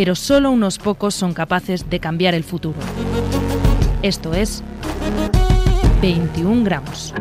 pero solo unos pocos son capaces de cambiar el futuro. Esto es 21 gramos.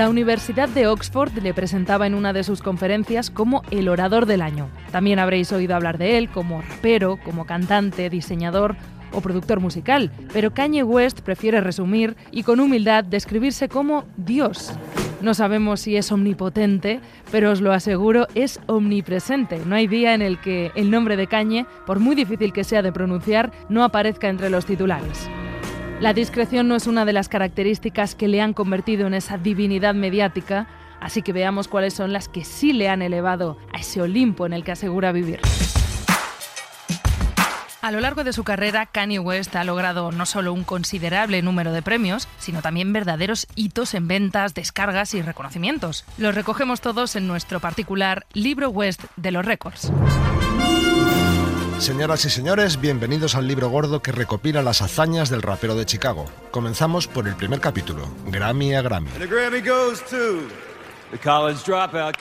La Universidad de Oxford le presentaba en una de sus conferencias como el orador del año. También habréis oído hablar de él como rapero, como cantante, diseñador o productor musical, pero Kanye West prefiere resumir y con humildad describirse como Dios. No sabemos si es omnipotente, pero os lo aseguro, es omnipresente. No hay día en el que el nombre de Kanye, por muy difícil que sea de pronunciar, no aparezca entre los titulares. La discreción no es una de las características que le han convertido en esa divinidad mediática, así que veamos cuáles son las que sí le han elevado a ese Olimpo en el que asegura vivir. A lo largo de su carrera, Kanye West ha logrado no solo un considerable número de premios, sino también verdaderos hitos en ventas, descargas y reconocimientos. Los recogemos todos en nuestro particular libro West de los récords. Señoras y señores, bienvenidos al libro gordo que recopila las hazañas del rapero de Chicago. Comenzamos por el primer capítulo, Grammy a Grammy. Grammy goes to the college dropout.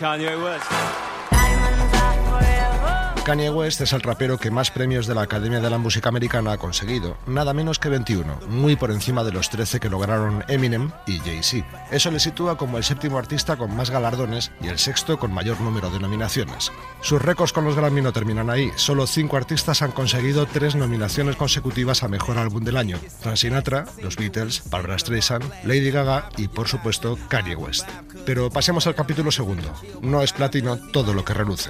Kanye West es el rapero que más premios de la Academia de la Música Americana ha conseguido, nada menos que 21, muy por encima de los 13 que lograron Eminem y Jay-Z. Eso le sitúa como el séptimo artista con más galardones y el sexto con mayor número de nominaciones. Sus récords con los Grammy no terminan ahí, solo cinco artistas han conseguido tres nominaciones consecutivas a Mejor Álbum del Año, Frank Sinatra, los Beatles, Barbara Streisand, Lady Gaga y por supuesto Kanye West. Pero pasemos al capítulo segundo. No es platino todo lo que reluce.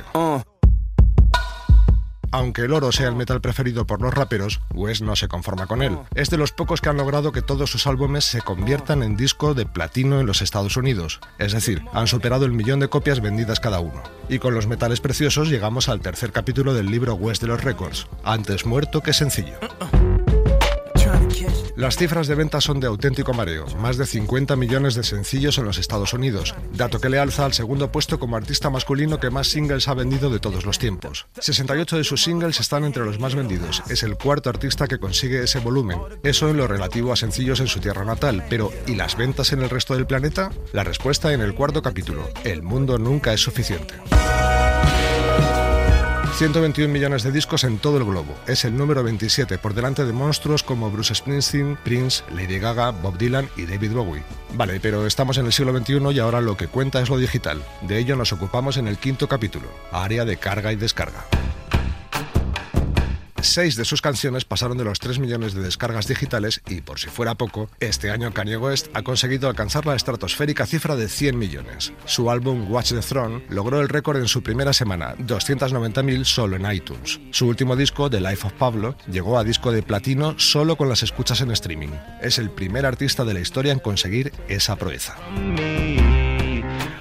Aunque el oro sea el metal preferido por los raperos, West no se conforma con él. Es de los pocos que han logrado que todos sus álbumes se conviertan en disco de platino en los Estados Unidos. Es decir, han superado el millón de copias vendidas cada uno. Y con los metales preciosos llegamos al tercer capítulo del libro West de los Records. Antes muerto que sencillo. Las cifras de ventas son de auténtico mareo, más de 50 millones de sencillos en los Estados Unidos, dato que le alza al segundo puesto como artista masculino que más singles ha vendido de todos los tiempos. 68 de sus singles están entre los más vendidos, es el cuarto artista que consigue ese volumen, eso en lo relativo a sencillos en su tierra natal, pero ¿y las ventas en el resto del planeta? La respuesta en el cuarto capítulo, el mundo nunca es suficiente. 121 millones de discos en todo el globo. Es el número 27, por delante de monstruos como Bruce Springsteen, Prince, Lady Gaga, Bob Dylan y David Bowie. Vale, pero estamos en el siglo XXI y ahora lo que cuenta es lo digital. De ello nos ocupamos en el quinto capítulo, área de carga y descarga. Seis de sus canciones pasaron de los 3 millones de descargas digitales y, por si fuera poco, este año Kanye West ha conseguido alcanzar la estratosférica cifra de 100 millones. Su álbum Watch the Throne logró el récord en su primera semana, 290.000 solo en iTunes. Su último disco, The Life of Pablo, llegó a disco de platino solo con las escuchas en streaming. Es el primer artista de la historia en conseguir esa proeza.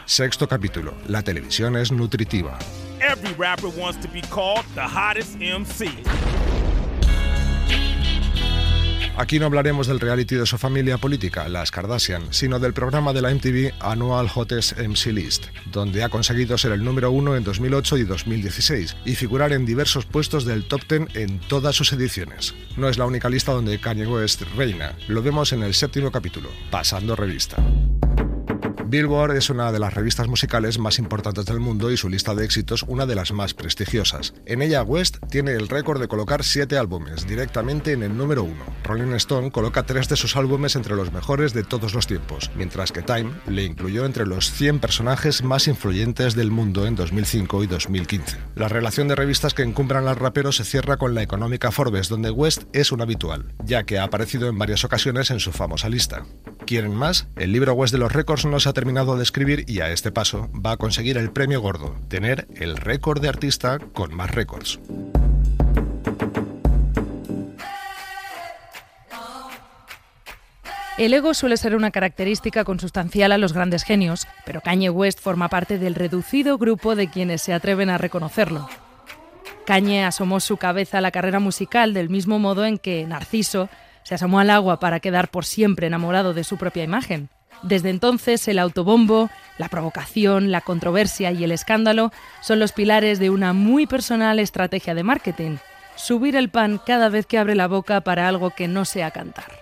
Sexto capítulo. La televisión es nutritiva. Aquí no hablaremos del reality de su familia política, las Kardashian, sino del programa de la MTV Annual Hottest MC List, donde ha conseguido ser el número uno en 2008 y 2016 y figurar en diversos puestos del top 10 en todas sus ediciones. No es la única lista donde Kanye West reina, lo vemos en el séptimo capítulo, Pasando Revista. Billboard es una de las revistas musicales más importantes del mundo y su lista de éxitos una de las más prestigiosas. En ella West tiene el récord de colocar siete álbumes directamente en el número uno. Rolling Stone coloca tres de sus álbumes entre los mejores de todos los tiempos, mientras que Time le incluyó entre los 100 personajes más influyentes del mundo en 2005 y 2015. La relación de revistas que encumbran al rapero se cierra con la económica Forbes, donde West es un habitual, ya que ha aparecido en varias ocasiones en su famosa lista. ¿Quieren más? El libro West de los récords no se ha terminado de escribir y a este paso va a conseguir el premio gordo, tener el récord de artista con más récords. El ego suele ser una característica consustancial a los grandes genios, pero Kanye West forma parte del reducido grupo de quienes se atreven a reconocerlo. Kanye asomó su cabeza a la carrera musical del mismo modo en que Narciso se asomó al agua para quedar por siempre enamorado de su propia imagen. Desde entonces, el autobombo, la provocación, la controversia y el escándalo son los pilares de una muy personal estrategia de marketing. Subir el pan cada vez que abre la boca para algo que no sea cantar.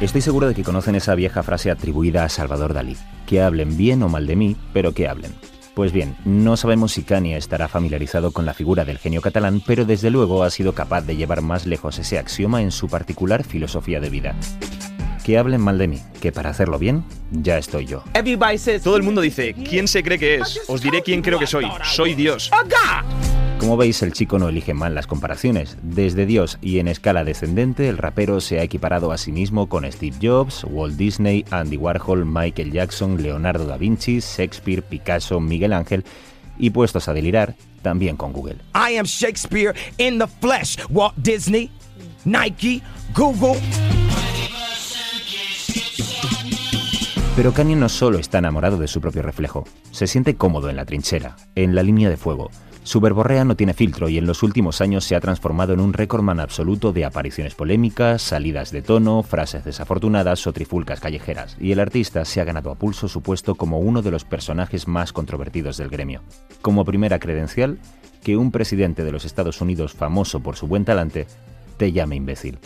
Estoy seguro de que conocen esa vieja frase atribuida a Salvador Dalí, que hablen bien o mal de mí, pero que hablen. Pues bien, no sabemos si Kanye estará familiarizado con la figura del genio catalán, pero desde luego ha sido capaz de llevar más lejos ese axioma en su particular filosofía de vida. Que hablen mal de mí, que para hacerlo bien, ya estoy yo. Todo el mundo dice, ¿quién se cree que es? Os diré quién creo que soy. Soy Dios. Como veis, el chico no elige mal las comparaciones. Desde Dios y en escala descendente, el rapero se ha equiparado a sí mismo con Steve Jobs, Walt Disney, Andy Warhol, Michael Jackson, Leonardo da Vinci, Shakespeare, Picasso, Miguel Ángel y puestos a delirar, también con Google. I am Shakespeare in the flesh. Walt Disney, Nike, Google. Pero Kanye no solo está enamorado de su propio reflejo, se siente cómodo en la trinchera, en la línea de fuego. Su verborrea no tiene filtro y en los últimos años se ha transformado en un récordman absoluto de apariciones polémicas, salidas de tono, frases desafortunadas o trifulcas callejeras, y el artista se ha ganado a pulso su puesto como uno de los personajes más controvertidos del gremio. Como primera credencial, que un presidente de los Estados Unidos famoso por su buen talante te llame imbécil.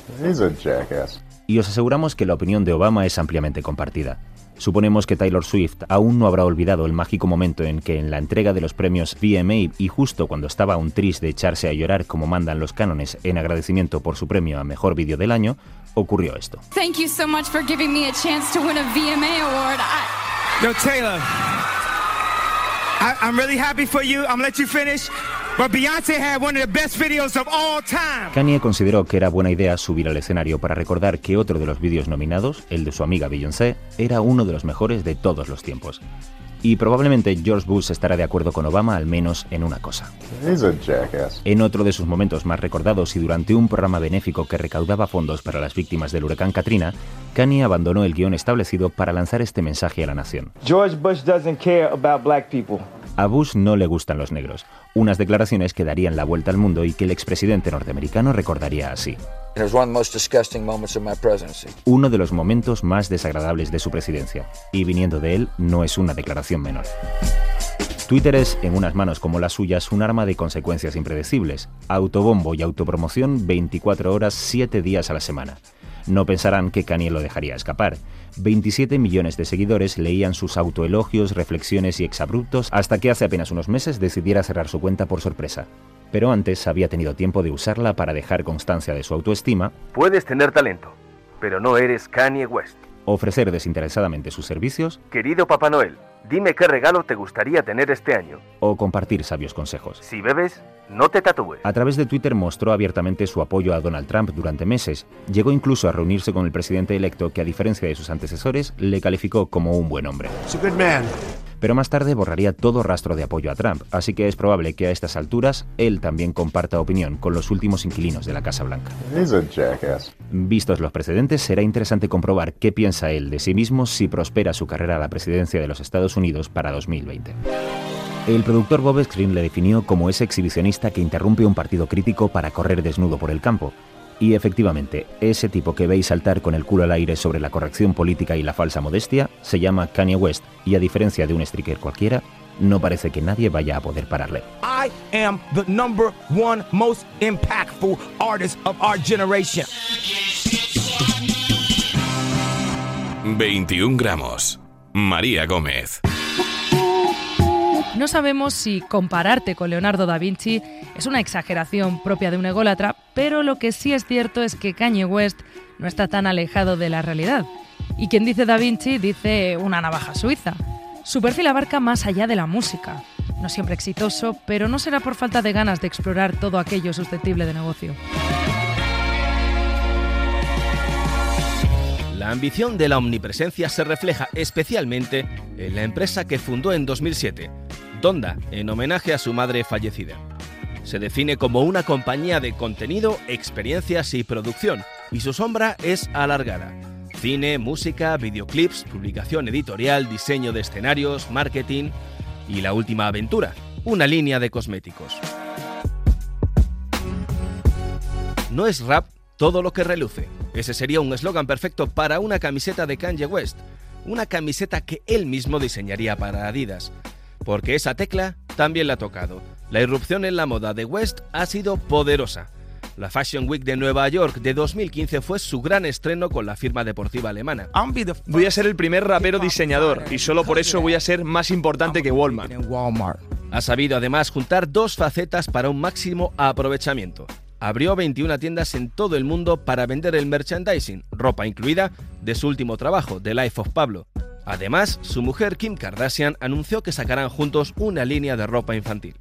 Y os aseguramos que la opinión de Obama es ampliamente compartida. Suponemos que Taylor Swift aún no habrá olvidado el mágico momento en que en la entrega de los premios VMA y justo cuando estaba aún triste de echarse a llorar como mandan los cánones en agradecimiento por su premio a Mejor Vídeo del Año, ocurrió esto. Thank you so much for giving me a chance to win a VMA award. I... Yo, Taylor, I, I'm really happy for you. I'm gonna let you finish. But Beyonce had one of the best videos of all time. Kanye consideró que era buena idea subir al escenario para recordar que otro de los vídeos nominados, el de su amiga Beyoncé, era uno de los mejores de todos los tiempos. Y probablemente George Bush estará de acuerdo con Obama al menos en una cosa. En otro de sus momentos más recordados y durante un programa benéfico que recaudaba fondos para las víctimas del huracán Katrina, Kanye abandonó el guion establecido para lanzar este mensaje a la nación. George Bush doesn't care about black people. A Bush no le gustan los negros, unas declaraciones que darían la vuelta al mundo y que el expresidente norteamericano recordaría así. Uno de los momentos más desagradables de su presidencia, y viniendo de él no es una declaración menor. Twitter es, en unas manos como las suyas, un arma de consecuencias impredecibles, autobombo y autopromoción 24 horas, 7 días a la semana. No pensarán que Kanye lo dejaría escapar. 27 millones de seguidores leían sus autoelogios, reflexiones y exabruptos hasta que hace apenas unos meses decidiera cerrar su cuenta por sorpresa. Pero antes había tenido tiempo de usarla para dejar constancia de su autoestima. Puedes tener talento, pero no eres Kanye West. Ofrecer desinteresadamente sus servicios. Querido Papá Noel, dime qué regalo te gustaría tener este año. O compartir sabios consejos. Si bebes, no te tatúes. A través de Twitter mostró abiertamente su apoyo a Donald Trump durante meses. Llegó incluso a reunirse con el presidente electo que, a diferencia de sus antecesores, le calificó como un buen hombre. Pero más tarde borraría todo rastro de apoyo a Trump, así que es probable que a estas alturas él también comparta opinión con los últimos inquilinos de la Casa Blanca. Vistos los precedentes, será interesante comprobar qué piensa él de sí mismo si prospera su carrera a la presidencia de los Estados Unidos para 2020. El productor Bob Screen le definió como ese exhibicionista que interrumpe un partido crítico para correr desnudo por el campo. Y efectivamente, ese tipo que veis saltar con el culo al aire sobre la corrección política y la falsa modestia se llama Kanye West y a diferencia de un streaker cualquiera, no parece que nadie vaya a poder pararle. I am the number one most impactful artist of our generation. 21 gramos. María Gómez. No sabemos si compararte con Leonardo da Vinci es una exageración propia de un ególatra, pero lo que sí es cierto es que Kanye West no está tan alejado de la realidad. Y quien dice da Vinci dice una navaja suiza. Su perfil abarca más allá de la música. No siempre exitoso, pero no será por falta de ganas de explorar todo aquello susceptible de negocio. La ambición de la omnipresencia se refleja especialmente en la empresa que fundó en 2007, Donda, en homenaje a su madre fallecida. se define como una compañía de contenido, experiencias y producción, y su sombra es alargada. Cine, música, videoclips, publicación editorial, diseño de escenarios, marketing y la última aventura, una línea de cosméticos. No es rap todo lo que reluce. Ese sería un eslogan perfecto para una camiseta de Kanye West, una camiseta que él mismo diseñaría para Adidas, porque esa tecla también la ha tocado. La irrupción en la moda de West ha sido poderosa. La Fashion Week de Nueva York de 2015 fue su gran estreno con la firma deportiva alemana. Voy a ser el primer rapero diseñador y solo por eso voy a ser más importante que Walmart. Ha sabido además juntar dos facetas para un máximo aprovechamiento. Abrió 21 tiendas en todo el mundo para vender el merchandising, ropa incluida, de su último trabajo, The Life of Pablo. Además, su mujer Kim Kardashian anunció que sacarán juntos una línea de ropa infantil.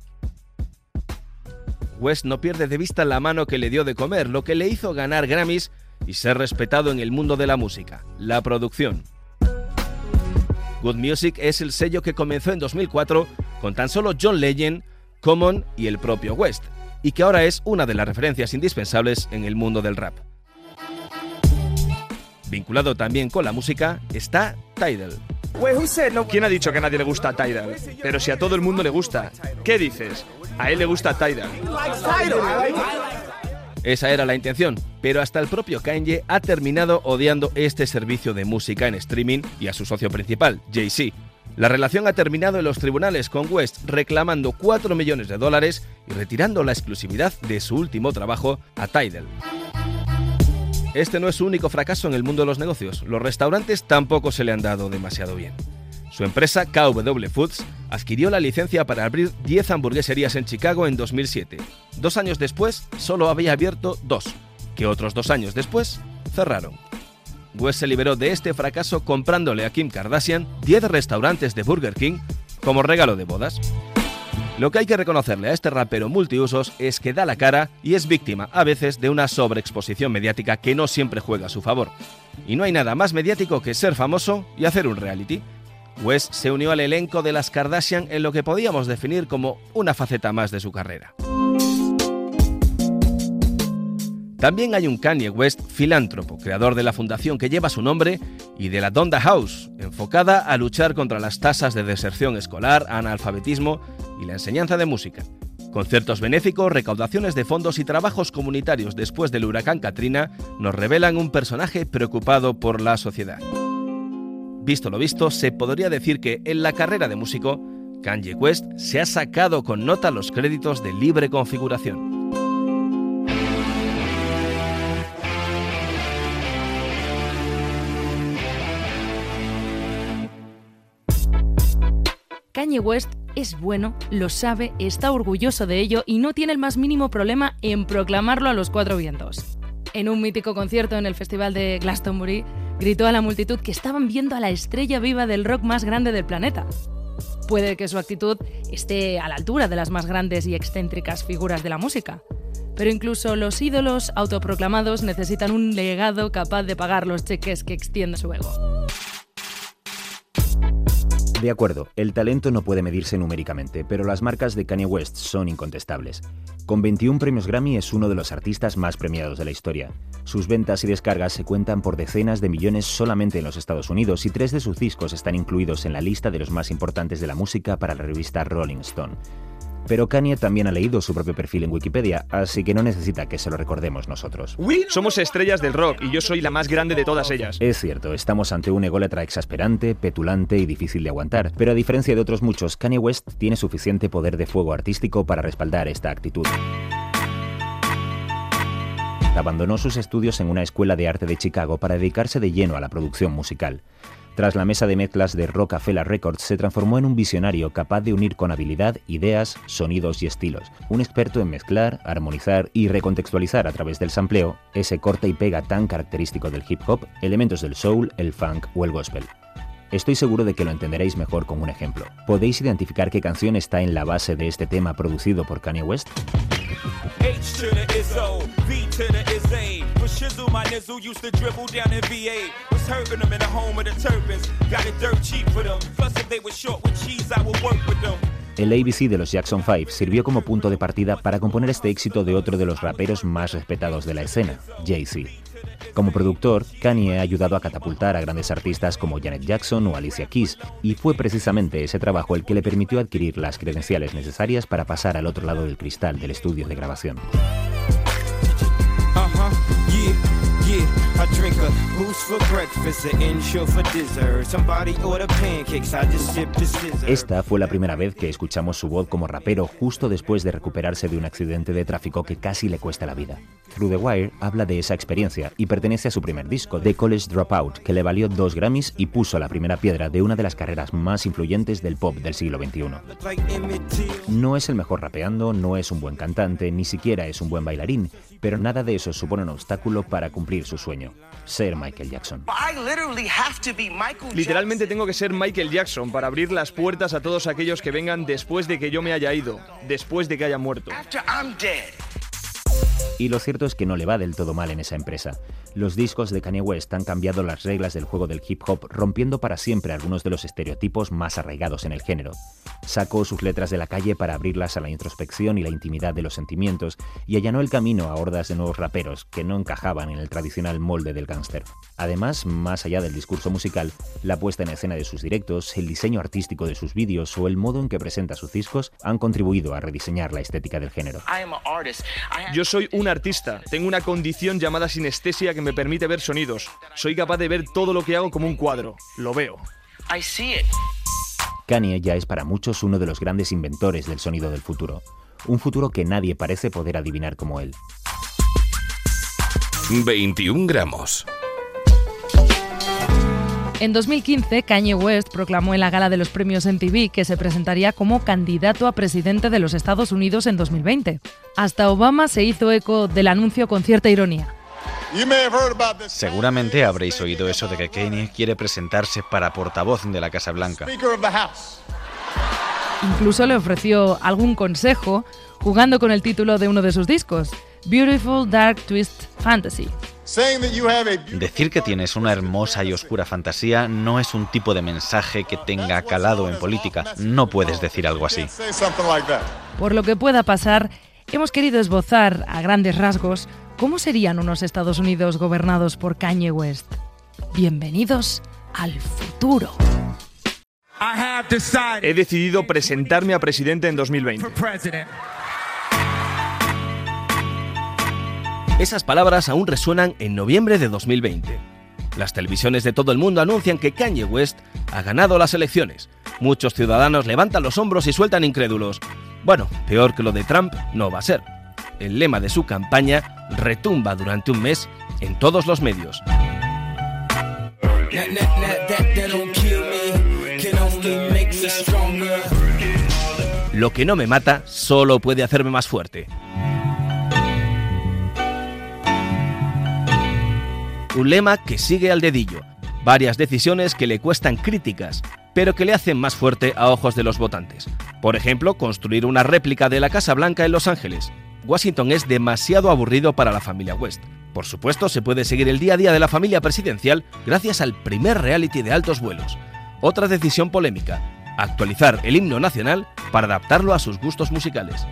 West no pierde de vista la mano que le dio de comer, lo que le hizo ganar Grammys y ser respetado en el mundo de la música, la producción. Good Music es el sello que comenzó en 2004 con tan solo John Legend, Common y el propio West, y que ahora es una de las referencias indispensables en el mundo del rap. Vinculado también con la música está Tidal. ¿Quién ha dicho que a nadie le gusta Tidal? Pero si a todo el mundo le gusta, ¿qué dices? A él le gusta Tidal. Esa era la intención, pero hasta el propio Kanye ha terminado odiando este servicio de música en streaming y a su socio principal, Jay-Z. La relación ha terminado en los tribunales con West reclamando 4 millones de dólares y retirando la exclusividad de su último trabajo a Tidal. Este no es su único fracaso en el mundo de los negocios. Los restaurantes tampoco se le han dado demasiado bien. Su empresa KW Foods adquirió la licencia para abrir 10 hamburgueserías en Chicago en 2007. Dos años después, solo había abierto dos, que otros dos años después cerraron. West se liberó de este fracaso comprándole a Kim Kardashian 10 restaurantes de Burger King como regalo de bodas. Lo que hay que reconocerle a este rapero multiusos es que da la cara y es víctima a veces de una sobreexposición mediática que no siempre juega a su favor. Y no hay nada más mediático que ser famoso y hacer un reality. West se unió al elenco de las Kardashian en lo que podíamos definir como una faceta más de su carrera. También hay un Kanye West filántropo, creador de la fundación que lleva su nombre y de la Donda House, enfocada a luchar contra las tasas de deserción escolar, analfabetismo y la enseñanza de música. Conciertos benéficos, recaudaciones de fondos y trabajos comunitarios después del huracán Katrina nos revelan un personaje preocupado por la sociedad. Visto lo visto, se podría decir que en la carrera de músico, Kanye West se ha sacado con nota los créditos de libre configuración. Kanye West es bueno, lo sabe, está orgulloso de ello y no tiene el más mínimo problema en proclamarlo a los cuatro vientos. En un mítico concierto en el Festival de Glastonbury, gritó a la multitud que estaban viendo a la estrella viva del rock más grande del planeta. Puede que su actitud esté a la altura de las más grandes y excéntricas figuras de la música, pero incluso los ídolos autoproclamados necesitan un legado capaz de pagar los cheques que extiende su ego. De acuerdo, el talento no puede medirse numéricamente, pero las marcas de Kanye West son incontestables. Con 21 premios Grammy es uno de los artistas más premiados de la historia. Sus ventas y descargas se cuentan por decenas de millones solamente en los Estados Unidos y tres de sus discos están incluidos en la lista de los más importantes de la música para la revista Rolling Stone. Pero Kanye también ha leído su propio perfil en Wikipedia, así que no necesita que se lo recordemos nosotros. Somos estrellas del rock y yo soy la más grande de todas ellas. Es cierto, estamos ante un ególatra exasperante, petulante y difícil de aguantar, pero a diferencia de otros muchos, Kanye West tiene suficiente poder de fuego artístico para respaldar esta actitud. Abandonó sus estudios en una escuela de arte de Chicago para dedicarse de lleno a la producción musical. Tras la mesa de mezclas de Rockefeller Records, se transformó en un visionario capaz de unir con habilidad ideas, sonidos y estilos. Un experto en mezclar, armonizar y recontextualizar a través del sampleo ese corte y pega tan característico del hip hop, elementos del soul, el funk o el gospel. Estoy seguro de que lo entenderéis mejor con un ejemplo. ¿Podéis identificar qué canción está en la base de este tema producido por Kanye West? H to the El ABC de los Jackson 5 sirvió como punto de partida para componer este éxito de otro de los raperos más respetados de la escena, Jay-Z. Como productor, Kanye ha ayudado a catapultar a grandes artistas como Janet Jackson o Alicia Keys, y fue precisamente ese trabajo el que le permitió adquirir las credenciales necesarias para pasar al otro lado del cristal del estudio de grabación. Esta fue la primera vez que escuchamos su voz como rapero justo después de recuperarse de un accidente de tráfico que casi le cuesta la vida. Through the Wire habla de esa experiencia y pertenece a su primer disco, The College Dropout, que le valió dos Grammys y puso la primera piedra de una de las carreras más influyentes del pop del siglo XXI. No es el mejor rapeando, no es un buen cantante, ni siquiera es un buen bailarín, pero nada de eso supone un obstáculo para cumplir su sueño, ser Michael Jackson. Literalmente tengo que ser Michael Jackson para abrir las puertas a todos aquellos que vengan después de que yo me haya ido, después de que haya muerto. Y lo cierto es que no le va del todo mal en esa empresa. Los discos de Kanye West han cambiado las reglas del juego del hip hop, rompiendo para siempre algunos de los estereotipos más arraigados en el género. Sacó sus letras de la calle para abrirlas a la introspección y la intimidad de los sentimientos y allanó el camino a hordas de nuevos raperos que no encajaban en el tradicional molde del gángster. Además, más allá del discurso musical, la puesta en escena de sus directos, el diseño artístico de sus vídeos o el modo en que presenta sus discos han contribuido a rediseñar la estética del género. Yo soy un artista, tengo una condición llamada sinestesia que me permite ver sonidos. Soy capaz de ver todo lo que hago como un cuadro. Lo veo. Kanye ya es para muchos uno de los grandes inventores del sonido del futuro. Un futuro que nadie parece poder adivinar como él. 21 gramos. En 2015, Kanye West proclamó en la gala de los premios MTV que se presentaría como candidato a presidente de los Estados Unidos en 2020. Hasta Obama se hizo eco del anuncio con cierta ironía. Seguramente habréis oído eso de que Kanye quiere presentarse para portavoz de la Casa Blanca. Incluso le ofreció algún consejo jugando con el título de uno de sus discos, Beautiful Dark Twist Fantasy. Decir que tienes una hermosa y oscura fantasía no es un tipo de mensaje que tenga calado en política. No puedes decir algo así. Por lo que pueda pasar, hemos querido esbozar a grandes rasgos cómo serían unos Estados Unidos gobernados por Kanye West. Bienvenidos al futuro. He decidido presentarme a presidente en 2020. Esas palabras aún resuenan en noviembre de 2020. Las televisiones de todo el mundo anuncian que Kanye West ha ganado las elecciones. Muchos ciudadanos levantan los hombros y sueltan incrédulos. Bueno, peor que lo de Trump no va a ser. El lema de su campaña retumba durante un mes en todos los medios. Lo que no me mata solo puede hacerme más fuerte. Un lema que sigue al dedillo. Varias decisiones que le cuestan críticas, pero que le hacen más fuerte a ojos de los votantes. Por ejemplo, construir una réplica de la Casa Blanca en Los Ángeles. Washington es demasiado aburrido para la familia West. Por supuesto, se puede seguir el día a día de la familia presidencial gracias al primer reality de altos vuelos. Otra decisión polémica, actualizar el himno nacional para adaptarlo a sus gustos musicales.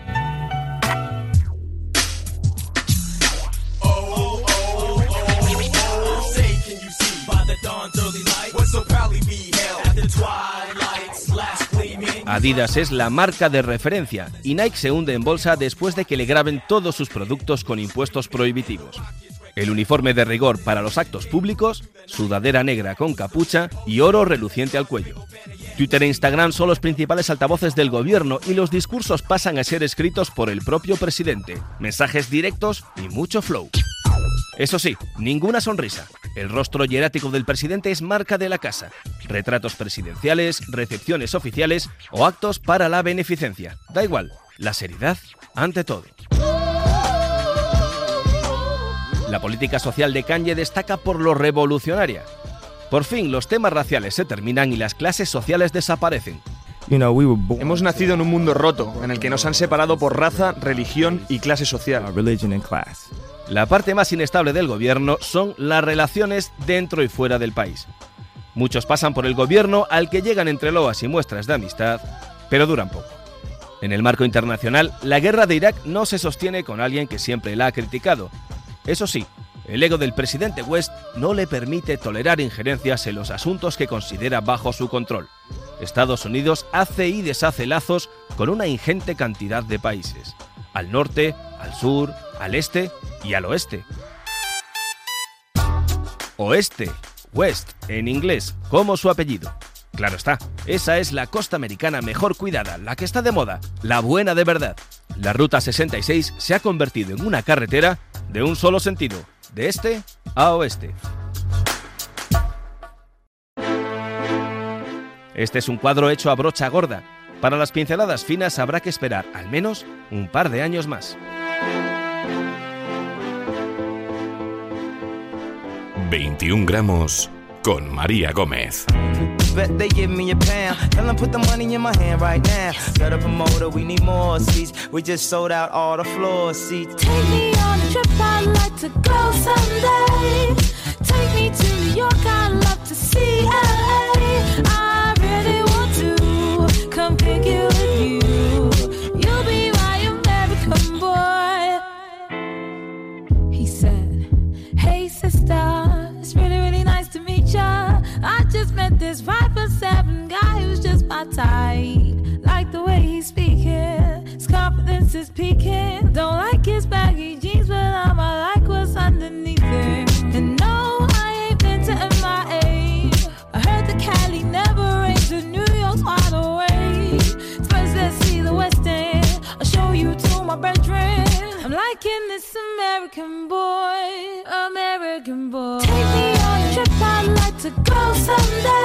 Adidas es la marca de referencia y Nike se hunde en bolsa después de que le graben todos sus productos con impuestos prohibitivos. El uniforme de rigor para los actos públicos, sudadera negra con capucha y oro reluciente al cuello. Twitter e Instagram son los principales altavoces del gobierno y los discursos pasan a ser escritos por el propio presidente. Mensajes directos y mucho flow. Eso sí, ninguna sonrisa. El rostro hierático del presidente es marca de la casa. Retratos presidenciales, recepciones oficiales o actos para la beneficencia. Da igual, la seriedad ante todo. La política social de Kanye destaca por lo revolucionaria. Por fin los temas raciales se terminan y las clases sociales desaparecen. Hemos nacido en un mundo roto, en el que nos han separado por raza, religión y clase social. La parte más inestable del gobierno son las relaciones dentro y fuera del país. Muchos pasan por el gobierno al que llegan entre loas y muestras de amistad, pero duran poco. En el marco internacional, la guerra de Irak no se sostiene con alguien que siempre la ha criticado. Eso sí, el ego del presidente West no le permite tolerar injerencias en los asuntos que considera bajo su control. Estados Unidos hace y deshace lazos con una ingente cantidad de países, al norte, al sur, al este y al oeste. Oeste, West, en inglés, como su apellido. Claro está, esa es la costa americana mejor cuidada, la que está de moda, la buena de verdad. La Ruta 66 se ha convertido en una carretera de un solo sentido, de este a oeste. Este es un cuadro hecho a brocha gorda. Para las pinceladas finas habrá que esperar al menos un par de años más. 21 gramos con María Gómez. Bet they give me a pound. Tell them put the money in my hand right now. Got a promoter, we need more seats. We just sold out all the floor seats. Take me on a trip, I'd like to go someday. Take me to New York, I'd love to see LA. Come pick you with you. Someday.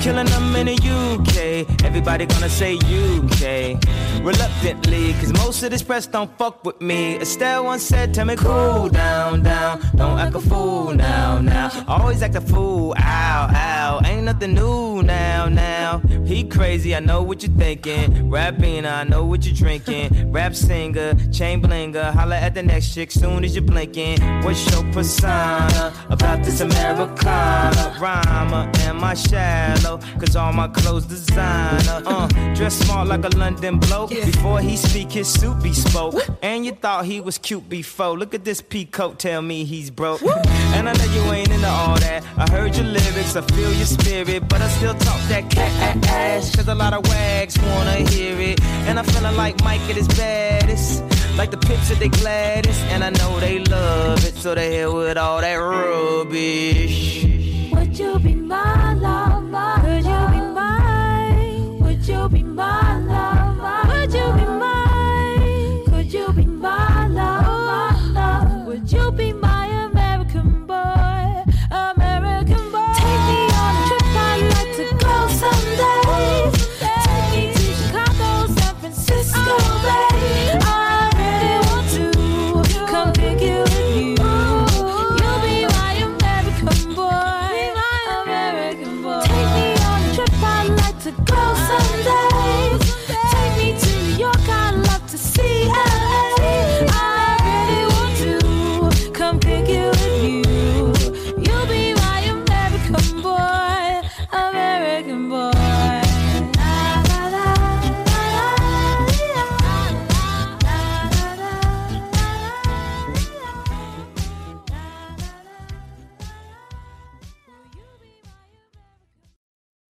Killing them in the UK? Everybody gonna say UK. Reluctantly, cause most of this press don't fuck with me. Estelle once said, Tell me, cool down, down. Don't act a fool now, now. Always act a fool, ow, ow. Ain't nothing new now, now. He crazy, I know what you're thinking. Rapping, I know what you're drinking. Rap singer, chain blinger. Holla at the next chick soon as you're blinking. What's your persona about this Americana? Rhymer, am I shallow? Cause all my clothes designer. Uh, dress smart like a London bloke. Before he speak, his suit be spoke. And you thought he was cute before. Look at this peacoat, tell me he's broke. And I know you ain't into all that. I heard your lyrics, I feel your spirit. But I still talk that cat ass. Cause a lot of wags wanna hear it. And I'm feeling like Mike at his baddest. Like the picture they Gladys, and I know they love it, so they hit with all that rubbish. Would you be mine?